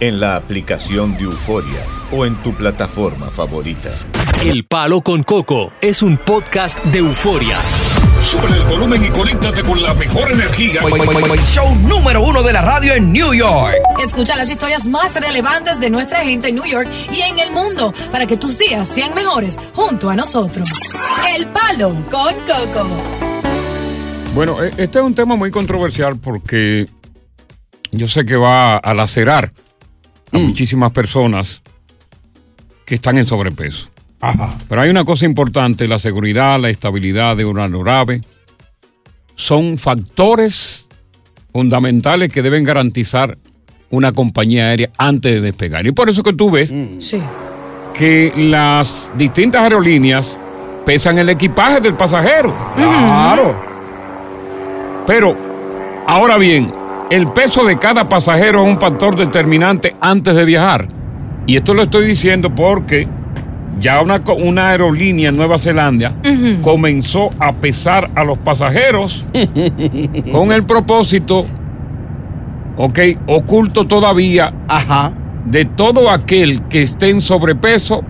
en la aplicación de Euforia o en tu plataforma favorita. El Palo con Coco es un podcast de euforia. Sube el volumen y conéctate con la mejor energía. Show número uno de la radio en New York. Escucha las historias más relevantes de nuestra gente en New York y en el mundo para que tus días sean mejores junto a nosotros. El Palo con Coco. Bueno, e- este es un tema muy controversial porque yo sé que va a lacerar a muchísimas personas que están en sobrepeso. Pero hay una cosa importante, la seguridad, la estabilidad de una aeronave son factores fundamentales que deben garantizar una compañía aérea antes de despegar. Y por eso que tú ves Sí. que las distintas aerolíneas pesan el equipaje del pasajero. Claro. Pero, ahora bien, el peso de cada pasajero es un factor determinante antes de viajar. Y esto lo estoy diciendo porque ya una, aerolínea en Nueva Zelanda comenzó a pesar a los pasajeros con el propósito, ok, oculto todavía, Ajá. de todo aquel que esté en sobrepeso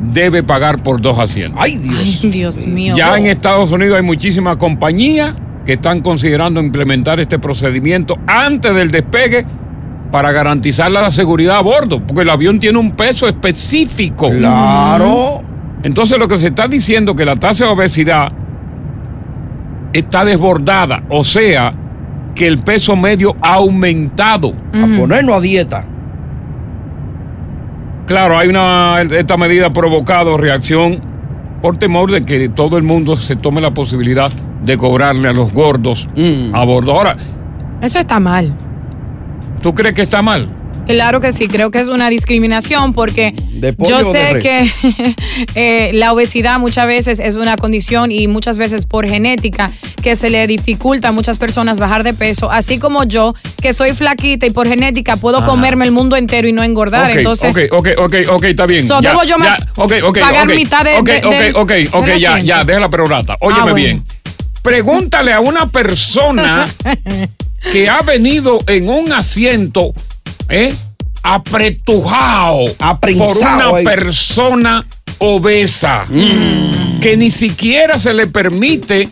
debe pagar por dos asientos. Ay, Dios. Ay, Dios mío. Ya en Estados Unidos hay muchísimas compañías que están considerando implementar este procedimiento antes del despegue para garantizar la seguridad a bordo, porque el avión tiene un peso específico. Claro. Entonces lo que se está diciendo que la tasa de obesidad está desbordada, o sea, que el peso medio ha aumentado. A ponernos a dieta. Claro, hay una esta medida ha provocado reacción por temor de que todo el mundo se tome la posibilidad de cobrarle a los gordos Mm. a bordo. Ahora, Eso está mal. ¿tú crees que está mal? Claro que sí, creo que es una discriminación porque ¿De yo de sé que eh, la obesidad muchas veces es una condición y muchas veces por genética que se le dificulta a muchas personas bajar de peso, así como yo que soy flaquita y por genética puedo comerme el mundo entero y no engordar, Ok, entonces ok, ok, ok, ok, está bien. So, Ya, ¿debo yo ya, ma- ok, ok, pagar ok, mitad de- ok, de- ok, ok, ok, del ya, ya, déjala perorata. Óyeme Ah, bueno. bien. Pregúntale a una persona que ha venido en un asiento, ¿eh? apretujado por Aprensado una ahí. persona obesa que ni siquiera se le permite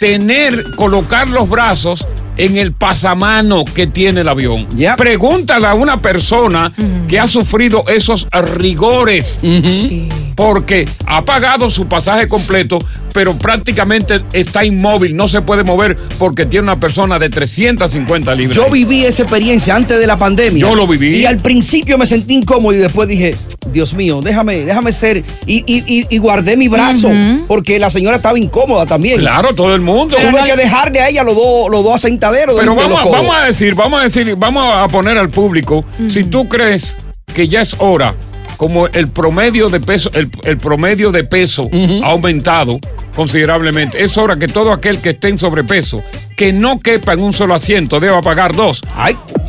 tener, colocar los brazos en el pasamano que tiene el avión. Yep. Pregúntale a una persona que ha sufrido esos rigores. Sí. Porque ha pagado su pasaje completo, pero prácticamente está inmóvil, no se puede mover porque tiene una persona de 350 libras. Yo viví esa experiencia antes de la pandemia. Yo lo viví. Y al principio me sentí incómodo y después dije, Dios mío, déjame, déjame ser. Y, y- y- y guardé mi brazo porque la señora estaba incómoda también. Claro, todo el mundo. Tuve que dejarle a ella los dos los dos asentaderos. Pero vamos, los vamos a decir, vamos a decir, vamos a poner al público, si tú crees que ya es hora como el promedio de peso, el, el promedio de peso ha aumentado considerablemente, es hora que todo aquel que esté en sobrepeso, que no quepa en un solo asiento, deba pagar dos.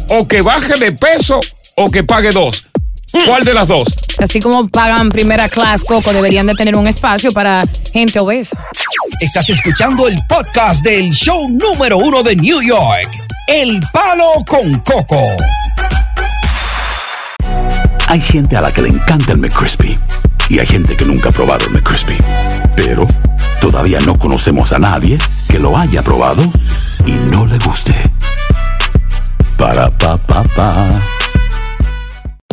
O que baje de peso o que pague dos. ¿Cuál de las dos? Así como pagan primera clase, Coco, deberían de tener un espacio para gente obesa. Estás escuchando el podcast del show número uno de New York, El Palo con Coco. Hay gente a la que le encanta el McCrispy y hay gente que nunca ha probado el McCrispy. Pero todavía no conocemos a nadie que lo haya probado y no le guste. Para pa pa pa.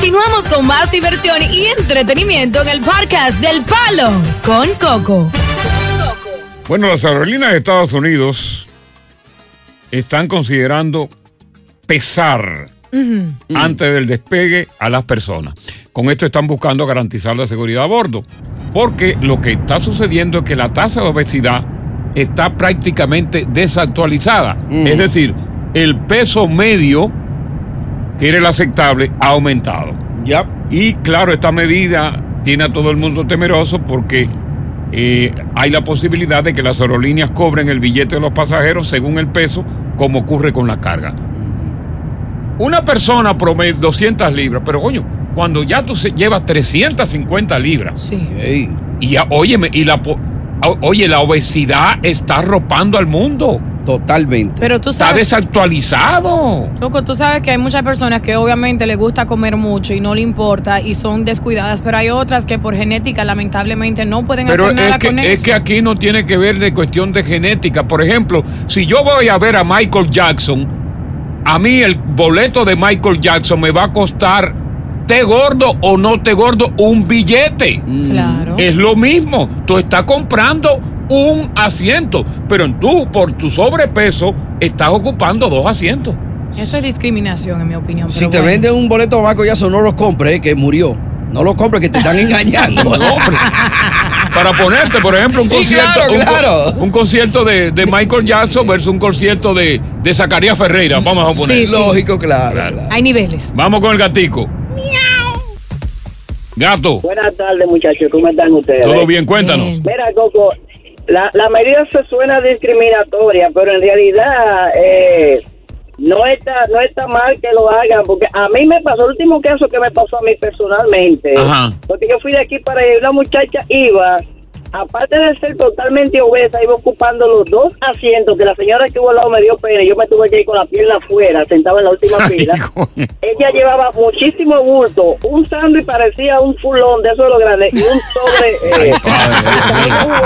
Continuamos con más diversión y entretenimiento en el podcast del Palo con Coco. Bueno, las aerolíneas de Estados Unidos están considerando pesar antes del despegue a las personas. Con esto están buscando garantizar la seguridad a bordo, porque lo que está sucediendo es que la tasa de obesidad está prácticamente desactualizada. Es decir, el peso medio, era el aceptable, ha aumentado. Ya. Y claro, esta medida tiene a todo el mundo temeroso porque eh, hay la posibilidad de que las aerolíneas cobren el billete de los pasajeros según el peso, como ocurre con la carga. Una persona promedio 200 libras, pero coño, cuando ya tú se- llevas 350 libras. Sí. Y ya, óyeme, y la oye, la obesidad está arropando al mundo. Totalmente. Pero tú Está sabes, desactualizado. Loco, tú sabes que hay muchas personas que obviamente les gusta comer mucho y no le importa y son descuidadas, pero hay otras que por genética lamentablemente no pueden Pero hacer nada es que, con es eso. que aquí no tiene que ver de cuestión de genética. Por ejemplo, si yo voy a ver a Michael Jackson, a mí el boleto de Michael Jackson me va a costar, te gordo o no te gordo, un billete. Claro. Es lo mismo. Tú estás comprando un asiento, pero tú, por tu sobrepeso, estás ocupando dos asientos. Eso es discriminación, en mi opinión. Si pero te bueno. venden un boleto de Marco Jackson, no lo compres, eh, que murió. No lo compres, que te están engañando. Para ponerte, por ejemplo, un concierto, claro, un, claro. un concierto de, de Michael Jackson versus un concierto de, de Zacarías Ferreira. Vamos a poner. Sí, sí. Lógico, claro. Hay niveles. Vamos con el gatico. Gato, Buenas tardes, muchachos. ¿Cómo están ustedes? todo bien, cuéntanos. Mira, Coco, la, la medida se suena discriminatoria, pero en realidad eh, no está no está mal que lo hagan, porque a mí me pasó, el último caso que me pasó a mí personalmente, Ajá. porque yo fui de aquí para allá y una muchacha iba, aparte de ser totalmente obesa, iba ocupando los dos asientos que la señora que hubo al lado me dio pena, y yo me tuve que ir con la pierna afuera, sentado en la última fila. Ella llevaba muchísimo bulto, un sándwich parecía un fulón de esos de los grandes y un sobre eh,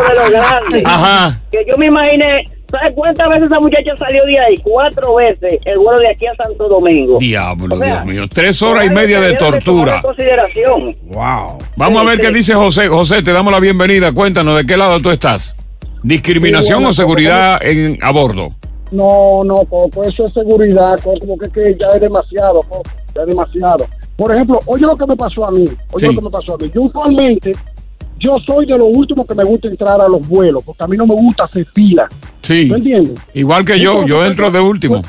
de los grandes. Ajá. Que yo me imaginé, ¿sabes cuántas veces esa muchacha salió de ahí? Cuatro veces el vuelo de aquí a Santo Domingo. Diablo, O sea, Dios mío. Tres horas y media de tortura. en consideración. Wow. Vamos a ver Sí, qué dice José. José, te damos la bienvenida. Cuéntanos, ¿de qué lado tú estás? ¿Discriminación Sí, bueno, o seguridad en, a bordo? No, no, Coco, eso es seguridad, Coco, como que, ya es demasiado, Coco, ya es demasiado. Por ejemplo, oye lo que me pasó a mí, oye lo que me pasó a mí. Yo usualmente, yo soy de los últimos que me gusta entrar a los vuelos, porque a mí no me gusta hacer fila. Sí. ¿Me entiendes? Igual que yo, yo entro de último.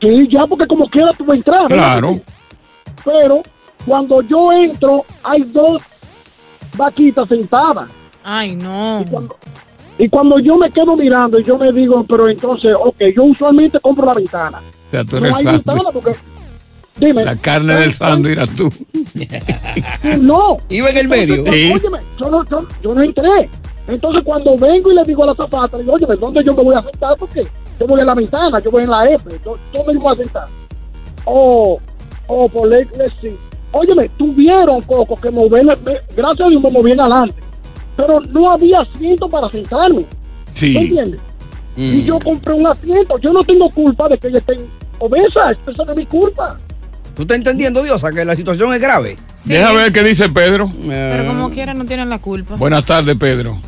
Sí, ya porque como quiera tú vas a entrar. ¿verdad? Claro. Pero cuando yo entro, hay dos vaquitas sentadas. Ay, no. Y cuando yo me quedo mirando y yo me digo, pero entonces, ok, yo usualmente compro la ventana. O sea, tú No eres hay santo. ventana porque Dime. La carne del sándwich eras tú. No. Iba en el medio. Entonces, óyeme, yo no, yo, yo no entré. Entonces cuando vengo y le digo a la zapata, le digo, oye, ¿dónde yo me voy a sentar? Porque yo voy en la ventana, yo voy en la F, yo, yo me voy a sentar. Oh, oh, por ley, le- sí. Óyeme, tuvieron, Coco, que moverme, me- gracias a Dios me moví en adelante. Pero no había asiento para sentarme. Sí. ¿Me entiendes? Y yo compré un asiento. Yo no tengo culpa de que ella esté obesa. Eso no es mi culpa. ¿Tú estás entendiendo, Diosa, que la situación es grave? Deja ver qué dice Pedro. Pero como quiera no tienen la culpa. Buenas tardes, Pedro.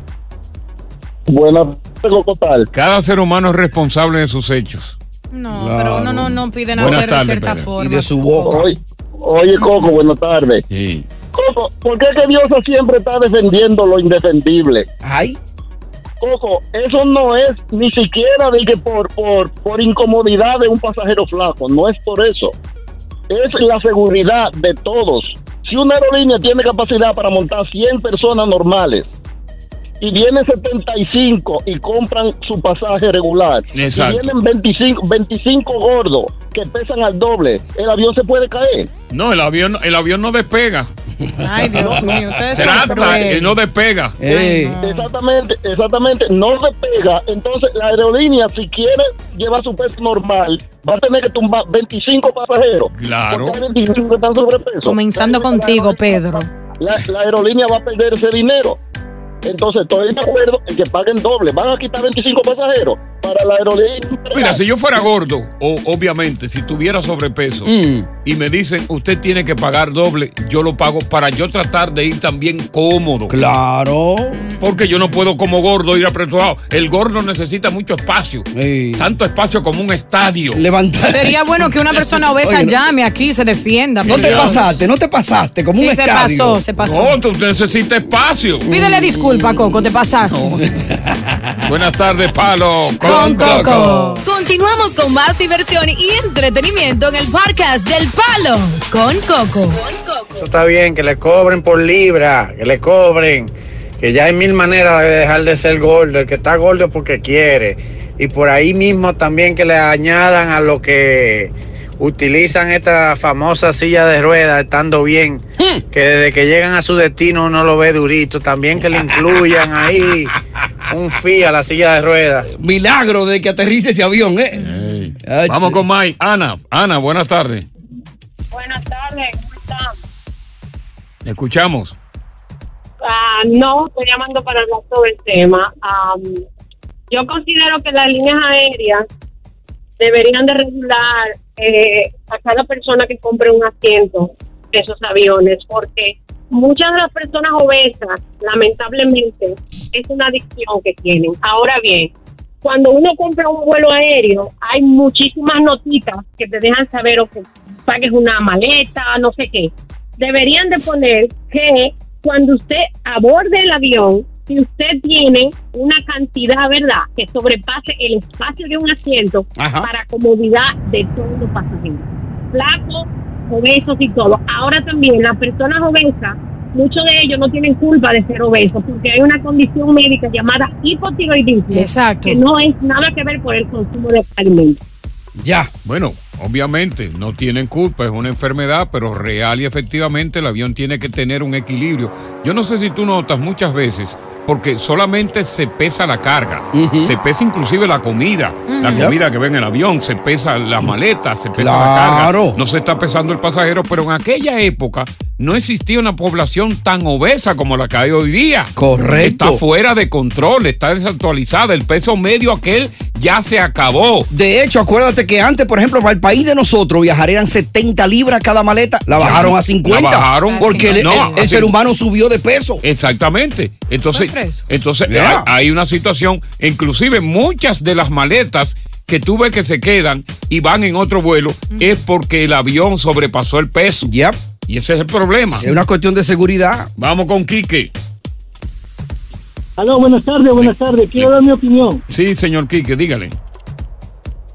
Buenas tardes, Cada ser humano es responsable de sus hechos. No, pero uno no, no pide Buenas nacer de cierta Pedro. forma. Y de su boca. Oye, oye, Coco, buenas tardes. Coco, ¿por qué que Diosa siempre está defendiendo lo indefendible? Ay. Coco, eso no es ni siquiera de que por, por, por incomodidad de un pasajero flaco, no es por eso. Es la seguridad de todos. Si una aerolínea tiene capacidad para montar 100 personas normales y vienen 75 y compran su pasaje regular, Exacto. y vienen 25, 25 gordos que pesan al doble, el avión se puede caer. No, el avión, el avión no despega. Ay, Dios mío, ustedes Trata y no despega. Exactamente, exactamente. No se pega. Entonces, la aerolínea, si quiere llevar su peso normal, va a tener que tumbar 25 pasajeros. Claro. Porque hay 25 que están sobrepeso. Comenzando contigo, Pedro. La, la aerolínea va a perder ese dinero. Entonces, estoy de acuerdo en que paguen doble. Van a quitar 25 pasajeros para la aerolínea. Mira, si yo fuera gordo, o obviamente, si tuviera sobrepeso, Mm. y me dicen, usted tiene que pagar doble, yo lo pago para yo tratar de ir también cómodo. Claro. Porque yo no puedo como gordo ir apretado. El gordo necesita mucho espacio. Tanto espacio como un estadio. Levantar. Sería bueno que una persona obesa Oye, llame aquí y se defienda. No te Dios. pasaste, no te pasaste, como Sí, un se estadio. pasó, se pasó. No, tú necesitas espacio. Pídele disculpa, Coco, te pasaste. Buenas tardes, Palo. Con Coco. Continuamos con más diversión y entretenimiento en el podcast del Palo con Coco. Eso está bien, que le cobren por libra, que le cobren, que ya hay mil maneras de dejar de ser gordo, el que está gordo porque quiere. Y por ahí mismo también que le añadan a lo que utilizan esta famosa silla de ruedas estando bien, que desde que llegan a su destino uno lo ve durito, también que le incluyan ahí un fee a la silla de ruedas. Milagro de que aterrice ese avión, ¿eh? Ay, Vamos che. con Mike. Ana, Ana, buenas tardes. Buenas tardes, ¿cómo están? Escuchamos. Ah, no, estoy llamando para hablar sobre el tema. Am, yo considero que las líneas aéreas deberían de regular eh, a cada persona que compre un asiento de esos aviones, porque muchas de las personas obesas, lamentablemente, es una adicción que tienen. Ahora bien, cuando uno compra un vuelo aéreo, hay muchísimas notitas que te dejan saber o que pagues una maleta, no sé qué. Deberían de poner que cuando usted aborde el avión, si usted tiene una cantidad, ¿verdad?, que sobrepase el espacio de un asiento Ajá. para comodidad de todos los pasajeros. Flacos, obesos y todo. Ahora también las personas obesas, muchos de ellos no tienen culpa de ser obesos porque hay una condición médica llamada hipotiroidismo Exacto. que no es nada que ver con el consumo de alimentos. Ya. Bueno, obviamente no tienen culpa, es una enfermedad, pero real y efectivamente el avión tiene que tener un equilibrio. Yo no sé si tú notas muchas veces, porque solamente se pesa la carga, se pesa inclusive la comida, la comida que ve en el avión, se pesa las maletas, se pesa la Claro. carga, no se está pesando el pasajero, pero en aquella época no existía una población tan obesa como la que hay hoy día. Correcto. Está fuera de control, está desactualizada, el peso medio aquel ya se acabó. De hecho, acuérdate que antes, por ejemplo, para el país de nosotros viajar eran 70 libras cada maleta, la bajaron la a 50. bajaron. Porque el, No, el- el así- ser humano subió de peso. Exactamente. Entonces, entonces hay, hay una situación, inclusive muchas de las maletas que tú ves que se quedan y van en otro vuelo es porque el avión sobrepasó el peso. Y ese es el problema. Es una cuestión de seguridad. Vamos con Quique. Aló, buenas tardes, buenas tardes. Quiero dar mi opinión. Sí, señor Quique, dígale.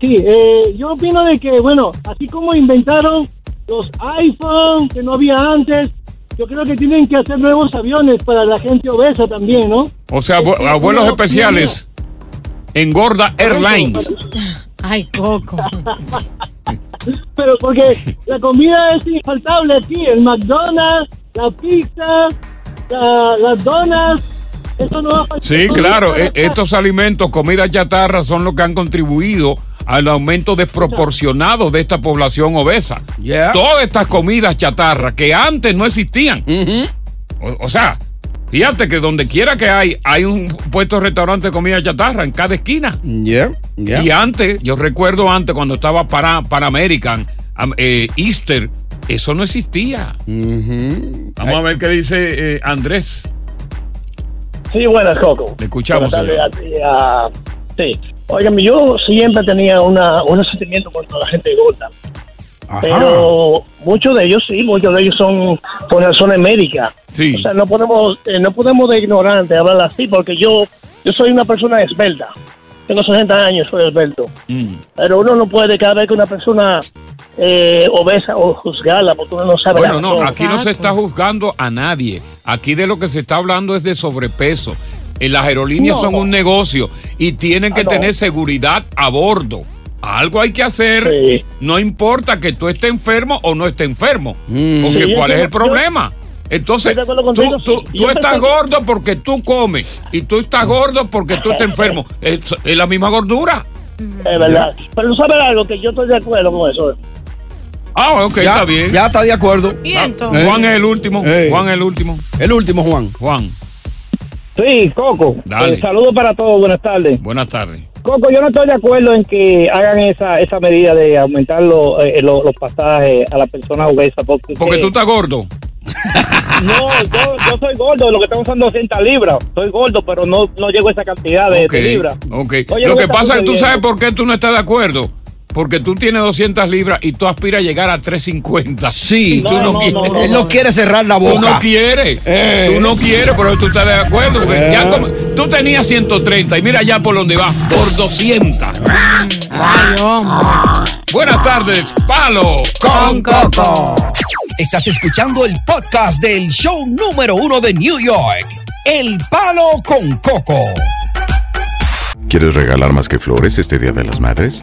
Sí, eh, yo opino de que, bueno, así como inventaron los iPhone que no había antes, yo creo que tienen que hacer nuevos aviones para la gente obesa también, ¿no? O sea, vu- a vuelos una especiales. Engorda Airlines. Ay, Coco. Pero porque la comida es infaltable aquí, el McDonald's, la pizza, la- las donas, eso no va a faltar. Sí, claro, e- estos alimentos, comida chatarra, son los que han contribuido al aumento desproporcionado de esta población obesa. Todas estas comidas chatarra que antes no existían. o, o sea, fíjate que donde quiera que hay, hay un puesto de restaurante de comida chatarra en cada esquina. Yeah, yeah. Y antes, yo recuerdo antes cuando estaba para, para American, am- eh, Easter, eso no existía. Vamos a ver qué dice eh, Andrés. Sí, buenas, Coco. Le escuchamos, Buenas señor. tardes a ti, a- Sí. Óigame, yo siempre tenía una, un sentimiento contra la gente gorda. Pero muchos de ellos sí, muchos de ellos son por razones médicas. Sí. O sea, no podemos, eh, no podemos de ignorante hablar así, porque yo, yo soy una persona esbelta. Tengo 60 años, soy esbelto. Mm. Pero uno no puede cada vez que una persona eh, obesa o juzgarla, porque uno no sabe Bueno, no, aquí no se está juzgando a nadie. Aquí de lo que se está hablando es de sobrepeso. Las aerolíneas No. son un negocio y tienen que Ah, no. tener seguridad a bordo. Algo hay que hacer. No importa que tú estés enfermo o no estés enfermo. Porque Sí, ¿cuál es el problema? Entonces, tú, tú- tú estás gordo porque tú comes y tú estás gordo porque tú estás enfermo. Es, es la misma gordura. Es verdad. Pero tú sabes algo que yo estoy de acuerdo con eso. Ah, ok, Ya- está bien. Ya está de acuerdo. Y Ah, entonces. Juan es el último. Ey. Juan es el último. El último, Juan. Juan. Sí, Coco. Dale. Eh, saludos para todos, buenas tardes. Buenas tardes. Coco, yo no estoy de acuerdo en que hagan esa, esa medida de aumentar lo- eh, lo- los pasajes a la persona obesa. Porque, Porque tú estás gordo. No, yo, yo soy gordo, lo que tengo son 200 libras. Soy gordo, pero no, no llego a esa cantidad de, libras. ok. Oye, Lo ¿qué que pasa es que tú sabes por qué tú no estás de acuerdo. Porque tú tienes 200 libras y tú aspiras a llegar a 350. Sí. Tú No, no, no, quieres. no, no, Él no no. quiere cerrar la Tú boca. no quieres. Eh. Tú no quieres, pero tú estás de acuerdo. porque Eh. ya como- tú tenías 130 y mira ya por donde vas, por 200. Ay, hombre. Buenas tardes, Palo con Coco. Estás escuchando el podcast del show número uno de New York, El Palo con Coco. ¿Quieres regalar más que flores este Día de las Madres?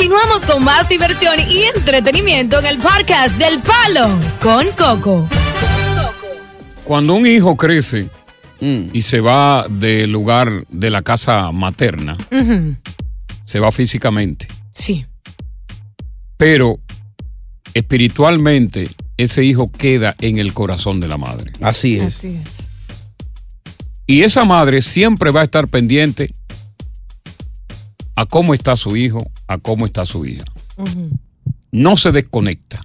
Continuamos con más diversión y entretenimiento en el podcast del Palo con Coco. Cuando un hijo crece Mm. y se va del lugar de la casa materna, se va físicamente. Sí. Pero espiritualmente ese hijo queda en el corazón de la madre. Así es. Así es. Y esa madre siempre va a estar pendiente a cómo está su hijo, a cómo está su hija. No se desconecta.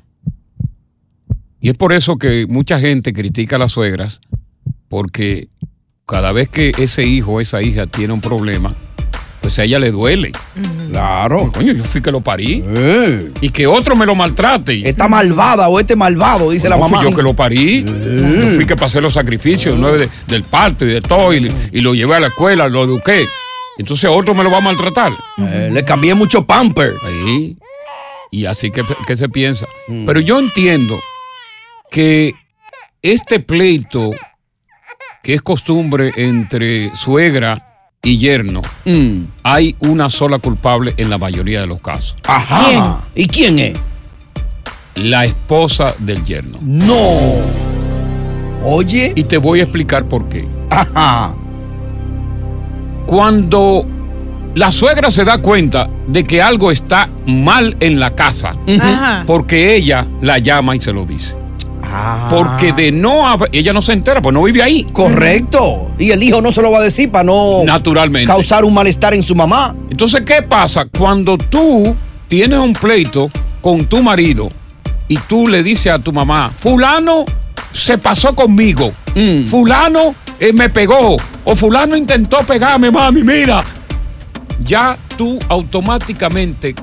Y es por eso que mucha gente critica a las suegras, porque cada vez que ese hijo o esa hija tiene un problema, pues a ella le duele. Claro. Coño, yo fui que lo parí. Y que otro me lo maltrate. Esta malvada o este malvado, dice la mamá. Fui yo que lo parí. Yo fui que pasé los sacrificios nueve de- del parto y de todo. Y, y lo llevé a la escuela, lo eduqué. Entonces otro me lo va a maltratar. Eh, le cambié mucho pamper. Ahí. Y así que, que se piensa. Pero yo entiendo que este pleito, que es costumbre entre suegra y yerno, hay una sola culpable en la mayoría de los casos. Ajá. ¿Y quién es? La esposa del yerno. No. Oye. Y te voy a explicar por qué. Ajá. Cuando la suegra se da cuenta de que algo está mal en la casa, Ajá. porque ella la llama y se lo dice. Ah. Porque de no haber- ella no se entera, pues no vive ahí. Correcto. Y el hijo no se lo va a decir para no Naturalmente. causar un malestar en su mamá. Entonces, ¿qué pasa? Cuando tú tienes un pleito con tu marido y tú le dices a tu mamá, fulano se pasó conmigo, Mm. fulano eh, me pegó o fulano intentó pegarme, mami, mira. Ya tú automáticamente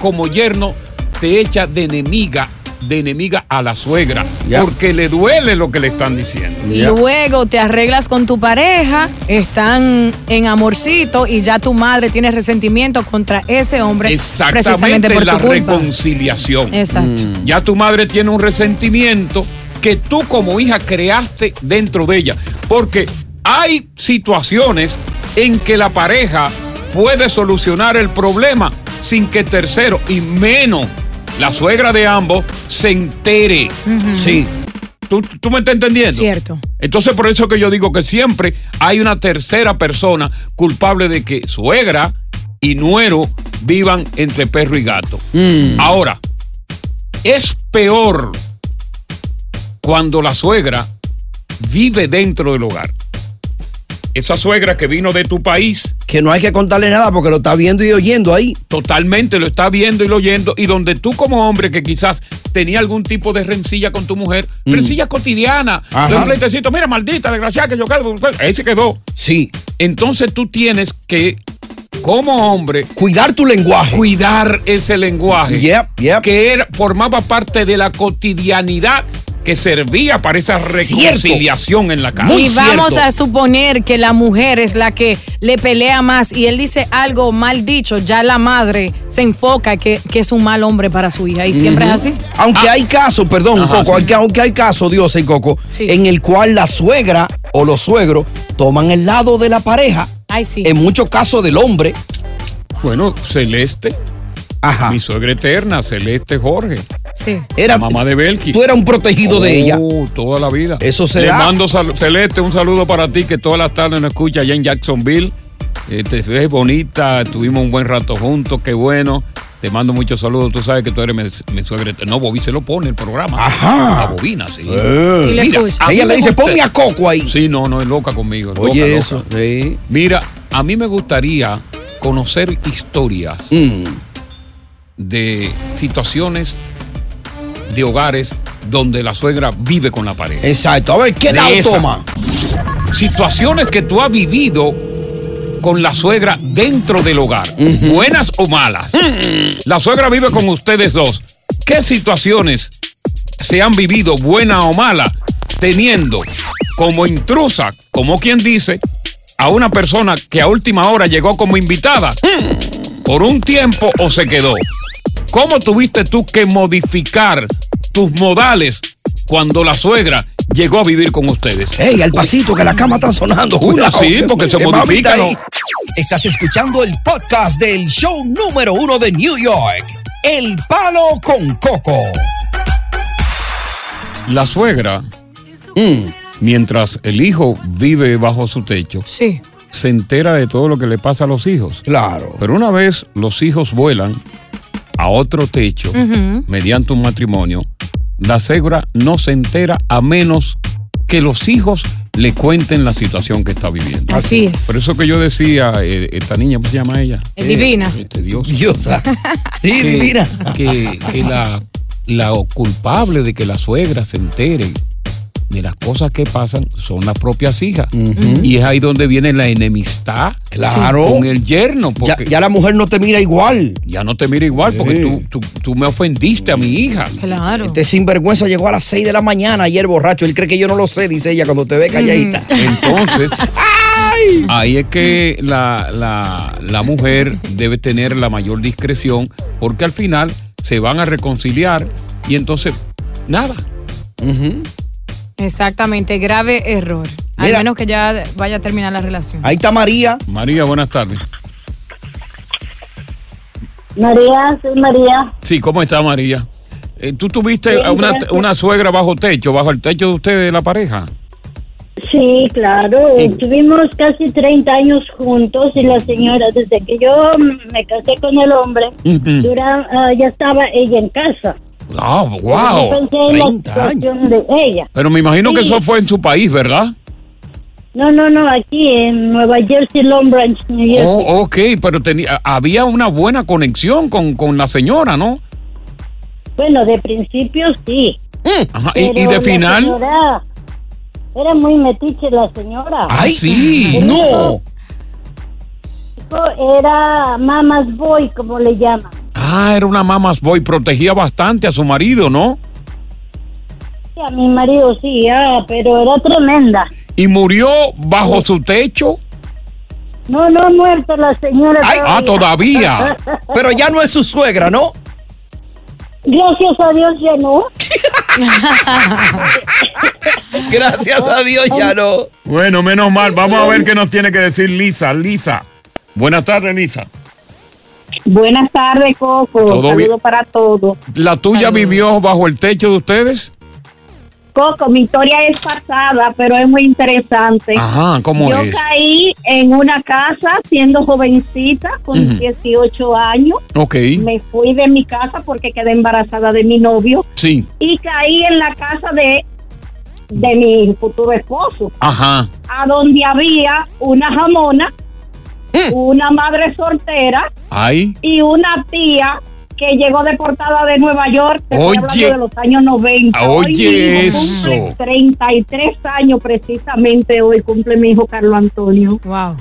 como yerno te echa de enemiga, de enemiga a la suegra, porque le duele lo que le están diciendo. Luego te arreglas con tu pareja, están en amorcito y ya tu madre tiene resentimiento contra ese hombre precisamente Exactamente por la tu culpa. reconciliación. Exacto. Mm. Ya tu madre tiene un resentimiento que tú como hija creaste dentro de ella. Porque hay situaciones en que la pareja puede solucionar el problema sin que tercero y menos la suegra de ambos se entere. Sí. ¿Tú, tú me estás entendiendo? Cierto. Entonces por eso que yo digo que siempre hay una tercera persona culpable de que suegra y nuero vivan entre perro y gato. Ahora, es peor cuando la suegra vive dentro del hogar. Esa suegra que vino de tu país. Que no hay que contarle nada porque lo está viendo y oyendo ahí. Totalmente lo está viendo y lo oyendo. Y donde tú como hombre que quizás tenía algún tipo de rencilla con tu mujer, Mm. rencilla cotidiana, de un pleitecito, mira, maldita, desgraciada, que yo quedo. Ahí se quedó. Sí. Entonces tú tienes que, como hombre, cuidar tu lenguaje. Cuidar ese lenguaje. Yep, yep. Que era, formaba parte de la cotidianidad que servía para esa reconciliación en la casa. y vamos a suponer que la mujer es la que le pelea más y él dice algo mal dicho, ya la madre se enfoca que, que es un mal hombre para su hija y siempre es así. Aunque hay casos, perdón, Ajá, Coco, sí. aunque, aunque hay casos, Dios y Coco, Sí. en el cual la suegra o los suegros toman el lado de la pareja. Ay, sí. En muchos casos del hombre. Bueno, Celeste. Ajá. Mi suegra eterna, Celeste Jorge. Sí. Era, la mamá de Belki. Tú eras un protegido de ella. Oh, toda la vida. Eso se Le da. mando Celeste un saludo para ti que todas las tardes nos escucha allá en Jacksonville. Eh, te ves bonita, tuvimos un buen rato juntos, qué bueno. Te mando muchos saludos. Tú sabes que tú eres mi, mi suegra. eterna. No, Bobby se lo pone el programa. Ajá. La bobina, sí. Eh. Y le escucha. a Ella le dice, gusta- "Ponme a Coco ahí". Sí, no, no, es loca conmigo. es Oye, loca, eso. loca. Mira, a mí me gustaría conocer historias Mm. De situaciones de hogares donde la suegra vive con la pareja. Exacto. A ver, ¿qué lado toma? Situaciones que tú has vivido con la suegra dentro del hogar, buenas o malas. La suegra vive con ustedes dos. ¿Qué situaciones se han vivido, buena o mala, teniendo como intrusa, como quien dice, a una persona que a última hora llegó como invitada por un tiempo o se quedó? ¿Cómo tuviste tú que modificar tus modales cuando la suegra llegó a vivir con ustedes? Ey, al pasito, que la cama está sonando. Una sí, porque se mami modifica. Estás escuchando el podcast del show número uno de New York. El Palo con Coco. La suegra, mientras el hijo vive bajo su techo, sí. se entera de todo lo que le pasa a los hijos. Claro. Pero una vez los hijos vuelan a otro techo mediante un matrimonio, la suegra no se entera a menos que los hijos le cuenten la situación que está viviendo. Así es. Por eso que yo decía, eh, esta niña, ¿cómo se llama ella? Es divina. Este Dios. Diosa. Sí, que, divina. Que, que la, la culpable de que la suegra se entere de las cosas que pasan son las propias hijas. Y es ahí donde viene la enemistad Claro. con el yerno. Ya, Porque ya la mujer no te mira igual. ya no te mira igual porque tú, tú, tú me ofendiste a mi hija. Claro. Este sinvergüenza llegó a las 6 de la mañana ayer borracho. Él cree que yo no lo sé, dice ella, cuando te ve calladita. Entonces, Ahí es que la, la, la mujer debe tener la mayor discreción porque al final se van a reconciliar y entonces, nada. Exactamente, grave error. Al Mira. menos que ya vaya a terminar la relación. Ahí está María. María, buenas tardes. María, soy María. Sí, ¿cómo está María? Eh, ¿Tú tuviste Bien, una, gracias. una suegra bajo techo, bajo el techo de ustedes, de la pareja? Sí, claro. Tuvimos casi 30 años juntos y la señora, desde que yo me casé con el hombre, Ujú. dura- ah, ya estaba ella en casa. Ah, Yo wow. en la 30 años. situación de ella. Pero me imagino que eso fue en su país, ¿verdad? No, no, no, aquí en Nueva Jersey, Long Branch, New Jersey. Oh, ok, pero tenía, había una buena conexión con, con la señora, ¿no? Bueno, de principio sí. Ajá, y, de final. señora Era muy metiche la señora. ¡Ay, sí! ¡No! Era mama's boy, como le llaman. Ah, era una mamas boy, protegía bastante a su marido, ¿no? Sí, a mi marido sí, ah, pero era tremenda. Y murió bajo su techo. No, no ha muerto la señora. ah, todavía. Pero ya no es su suegra, ¿no? Gracias a Dios ya no. Gracias a Dios ya no. Bueno, menos mal. Vamos a ver qué nos tiene que decir Lisa. Lisa. Buenas tardes, Lisa. Buenas tardes, Coco. ¿Todo Saludos para todos. ¿La tuya vivió bajo el techo de ustedes? Coco, mi historia es pasada, pero es muy interesante. Ajá, ¿cómo Yo es? caí en una casa siendo jovencita, con Ujú. 18 años. Ok. Me fui de mi casa porque quedé embarazada de mi novio Sí. y caí en la casa de, de mi futuro esposo, Ajá. a donde había una jamona, una madre soltera y una tía que llegó deportada de Nueva York, Oye. hablando de los años 90. Oye, Hoy eso. 33 años precisamente hoy cumple mi hijo Carlos Antonio. Wow.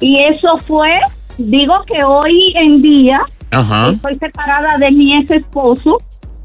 Y eso fue, digo que hoy en día Ajá. estoy separada de mi ex esposo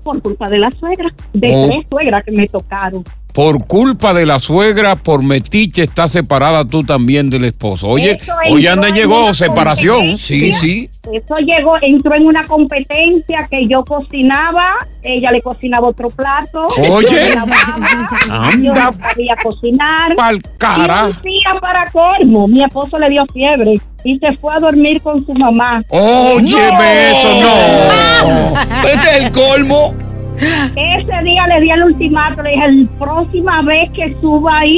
por culpa de la suegra, de Oh. tres suegras que me tocaron. Por culpa de la suegra, por metiche, está separada tú también del esposo. Oye, hoy anda llegó separación. competencia. Eso llegó, entró en una competencia que yo cocinaba, ella le cocinaba otro plato. Oye. yo Anda no sabía cocinar. pa'l cara. Y un día para colmo, mi esposo le dio fiebre y se fue a dormir con su mamá. Óyeme eso, no. Este es el colmo. Ese día le di el ultimato, le dije, la próxima vez que suba ahí,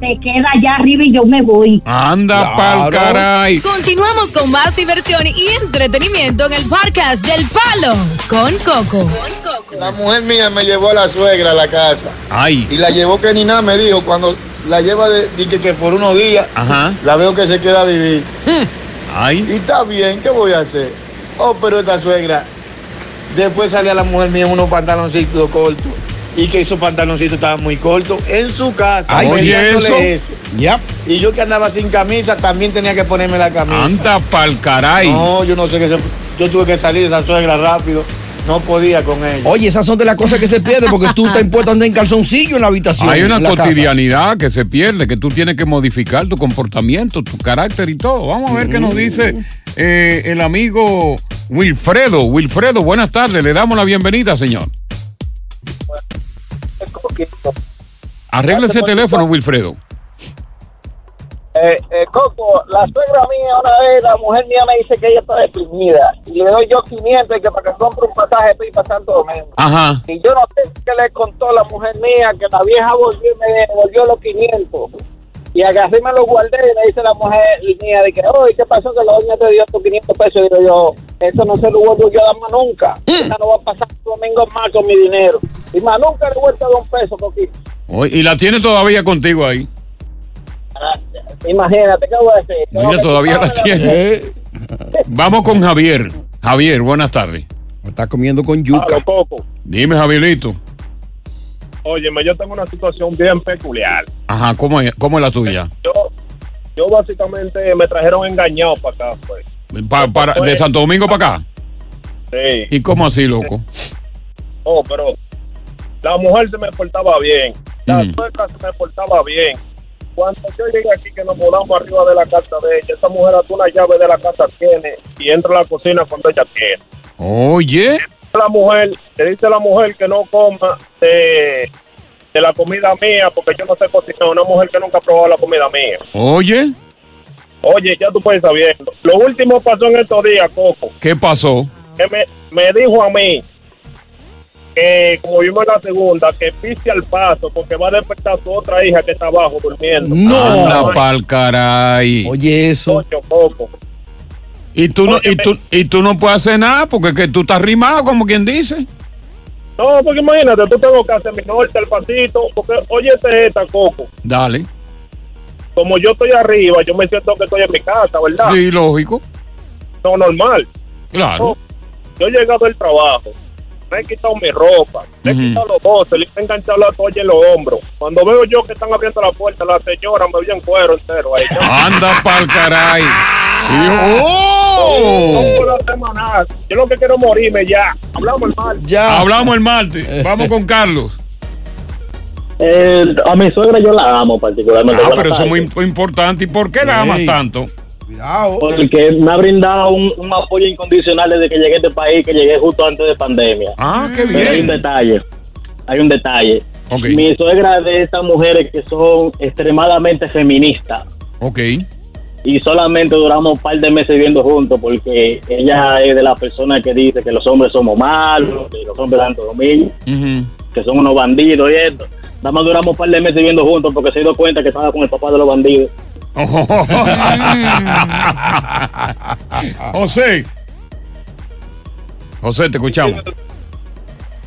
te queda allá arriba y yo me voy. Anda pa'l caray. Continuamos con más diversión y entretenimiento en el podcast del Palo con Coco. La mujer mía me llevó a la suegra a la casa. Ay. Y la llevó que ni nada me dijo cuando la lleva de, que, que por unos días, Ajá. la veo que se queda a vivir. Ay. Y está bien, ¿qué voy a hacer? Oh, pero esta suegra, después salía la mujer mía en unos pantaloncitos cortos. Y que esos pantaloncitos estaban muy cortos en su casa. Ay, sí, eso. eso. Y yo que andaba sin camisa, también tenía que ponerme la camisa. Anda pa'l caray. No, yo no sé qué se... Yo tuve que salir de esa suegra rápido. No podía con ella. Oye, esas son de las cosas que se pierden porque tú estás impuesto a andar en calzoncillo en la habitación. Hay una casa. cotidianidad que se pierde, que tú tienes que modificar tu comportamiento, tu carácter y todo. Vamos a ver qué nos dice eh, el amigo Wilfredo. Wilfredo, buenas tardes. Le damos la bienvenida, señor. Arregle ese teléfono, Wilfredo. Eh, eh, Coco, la suegra mía una vez, la mujer mía me dice que ella está deprimida y le doy yo 500 y que para que compre un pasaje para ir para Santo Domingo. Ajá. Y yo no sé qué le contó la mujer mía que la vieja volvió y me devolvió los 500. Y agarré me lo guardé y me dice la mujer mía de que, oye, ¿qué pasó que la doña te dio estos 500 pesos? Y digo yo, eso no se lo vuelvo yo a dar más nunca. Esa no va a pasar domingo más con mi dinero. Y más nunca le he vuelto a dar un peso, Coquito. Y la tiene todavía contigo ahí. Imagínate, ¿qué voy a decir? Que todavía la quitarme tiene. Vamos con Javier. Javier, buenas tardes. Está comiendo con yuca. Coco. Dime, Javierito. Óyeme, yo tengo una situación bien peculiar. Ajá, ¿cómo es, cómo es la tuya? Yo, yo básicamente me trajeron engañado para acá, pues. Pa- para, ¿De Santo Domingo para acá? Sí. ¿Y cómo así, loco? Oh, pero la mujer se me portaba bien. La Mm. suegra se me portaba bien. Cuando yo llegué aquí, que nos mudamos arriba de la casa de ella, esa mujer hasta una llave de la casa tiene y entra a la cocina cuando ella quiere. Oye. La mujer, le dice a la mujer que no coma de, de la comida mía porque yo no sé cocinar. Una mujer que nunca ha probado la comida mía. Oye, Oye, ya tú puedes sabiendo. Lo último pasó en estos días, Coco. ¿qué pasó? que me, me dijo a mí que como vimos en la segunda, que pise al paso porque va a despertar a su otra hija que está abajo durmiendo. Anda pa'l caray. Oye, eso. Ocho. Y tú, no, y, tú, y tú no puedes hacer nada porque que tú estás rimado, como quien dice. No, porque imagínate, tú tengo que hacer mi norte al pasito, porque oye, este es esta, Coco. Dale. Como yo estoy arriba, yo me siento que estoy en mi casa, ¿verdad? Sí, lógico. No, normal. Claro. Yo he llegado del trabajo, me he quitado mi ropa, me he quitado los bolsos, le he enganchado la toalla en los hombros. Cuando veo yo que están abriendo la puerta, la señora me vio en cuero entero ahí. Anda pa'l caray. No ¡Oh! Yo lo que quiero es morirme ya. Hablamos mal. Ya. Hablamos el martes. Vamos con Carlos. Eh, a mi suegra yo la amo particularmente. Ah, pero eso es muy imp- importante. ¿Y por qué la amas tanto? Cuidado. Porque me ha brindado un, un apoyo incondicional desde que llegué a este país, que llegué justo antes de pandemia. Ah, qué Pero hay un bien. detalle. Hay un detalle. Mi suegra es de estas mujeres que son extremadamente feministas. Ok. Y solamente duramos un par de meses viviendo juntos porque ella es de las personas que dice que los hombres somos malos, que los hombres dan todo dominio, Ujú. que son unos bandidos y esto. Nada más duramos un par de meses viviendo juntos porque se dio cuenta que estaba con el papá de los bandidos. José. José, te escuchamos.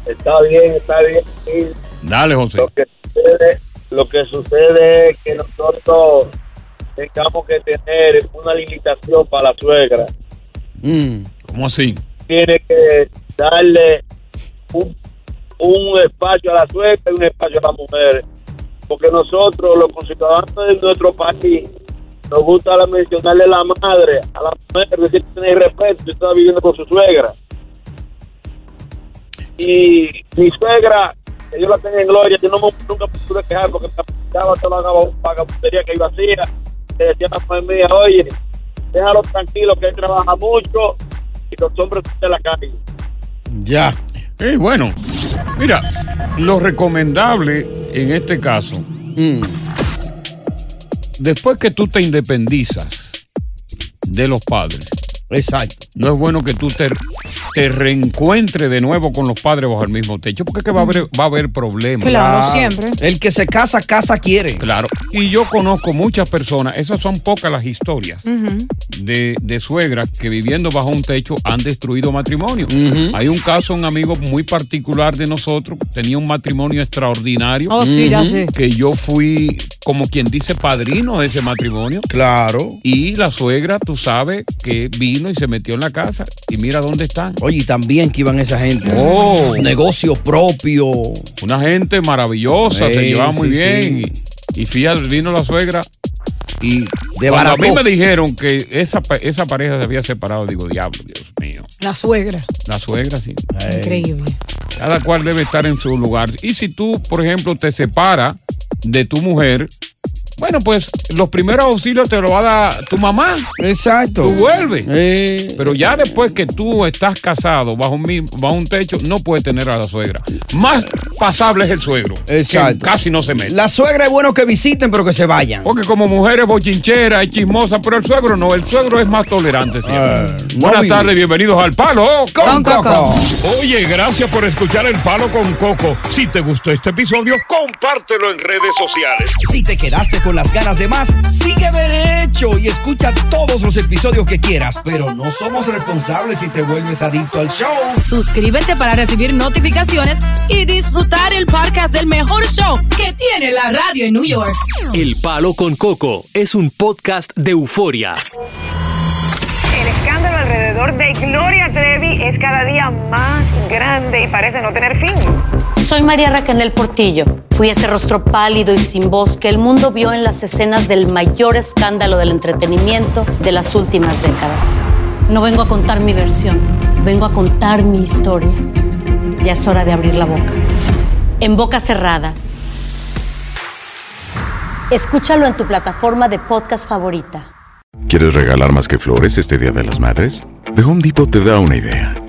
Está bien, está bien. sí. Dale, José. Lo que sucede, lo que sucede es que nosotros tengamos que tener una limitación para la suegra. Mm. ¿Cómo así? Tiene que darle un, un espacio a la suegra y un espacio a la mujer. Porque nosotros, los conciudadanos de nuestro país, nos gusta la- mencionarle la madre a la mujer, decir que tiene respeto y está viviendo con su suegra. Y mi suegra, que yo la tengo en gloria, yo no me, nunca me pude quejar porque me apuntaba toda la vagabustería que yo hacía. Le decía a la mujer mía, oye, déjalo tranquilo que él trabaja mucho y los hombres están de la calle. Ya. Eh, bueno, mira, lo recomendable en este caso, Mm. después que tú te independizas de los padres, Exacto. no es bueno que tú te, te reencuentres de nuevo con los padres bajo el mismo techo, porque es que va a haber, va a haber problemas. Claro, siempre. El que se casa, casa quiere. Claro. Y yo conozco muchas personas, esas son pocas las historias de, de suegras que viviendo bajo un techo han destruido matrimonio. Hay un caso, un amigo muy particular de nosotros, tenía un matrimonio extraordinario. Oh, sí, ya sé. Que yo fui, como quien dice, padrino de ese matrimonio. Claro. Y la suegra, tú sabes, que vino y se metió en la casa. Y mira dónde están. Oye, y también que iban esa gente. Oh. Negocio propio. Una gente maravillosa, se llevaba muy sí, bien. Y, y fíjate, vino la suegra y De cuando a mí me dijeron que esa, esa pareja se había separado, digo, diablo, Dios mío. La suegra. La suegra, sí. Increíble. Cada cual debe estar en su lugar. Y si tú, por ejemplo, te separas de tu mujer, bueno, pues los primeros auxilios te lo va a dar tu mamá. Exacto. Tú vuelves. Eh. Pero ya después que tú estás casado bajo un, bajo un techo, no puedes tener a la suegra. Más pasable es el suegro. Exacto. Que casi no se mete. La suegra es bueno que visiten, pero que se vayan. Porque como mujer es bochinchera y chismosa, pero el suegro no, el suegro es más tolerante. siempre. Ah, no Buenas tardes, bienvenidos al Palo Con Coco. Oye, gracias por escuchar el Palo con Coco. Si te gustó este episodio, compártelo en redes sociales. Si te quedaste con las ganas de más, sigue derecho y escucha todos los episodios que quieras. Pero no somos responsables si te vuelves adicto al show. Suscríbete para recibir notificaciones y disfrutar el podcast del mejor show que tiene la radio en New York. El Palo con Coco es un podcast de euforia. El escándalo alrededor de Gloria Trevi es cada día más grande y parece no tener fin. Soy María Raquel Portillo. Fui ese rostro pálido y sin voz que el mundo vio en las escenas del mayor escándalo del entretenimiento de las últimas décadas. No vengo a contar mi versión, vengo a contar mi historia. Ya es hora de abrir la boca. En boca cerrada. Escúchalo en tu plataforma de podcast favorita. ¿Quieres regalar más que flores este Día de las Madres? The Home Depot te da una idea.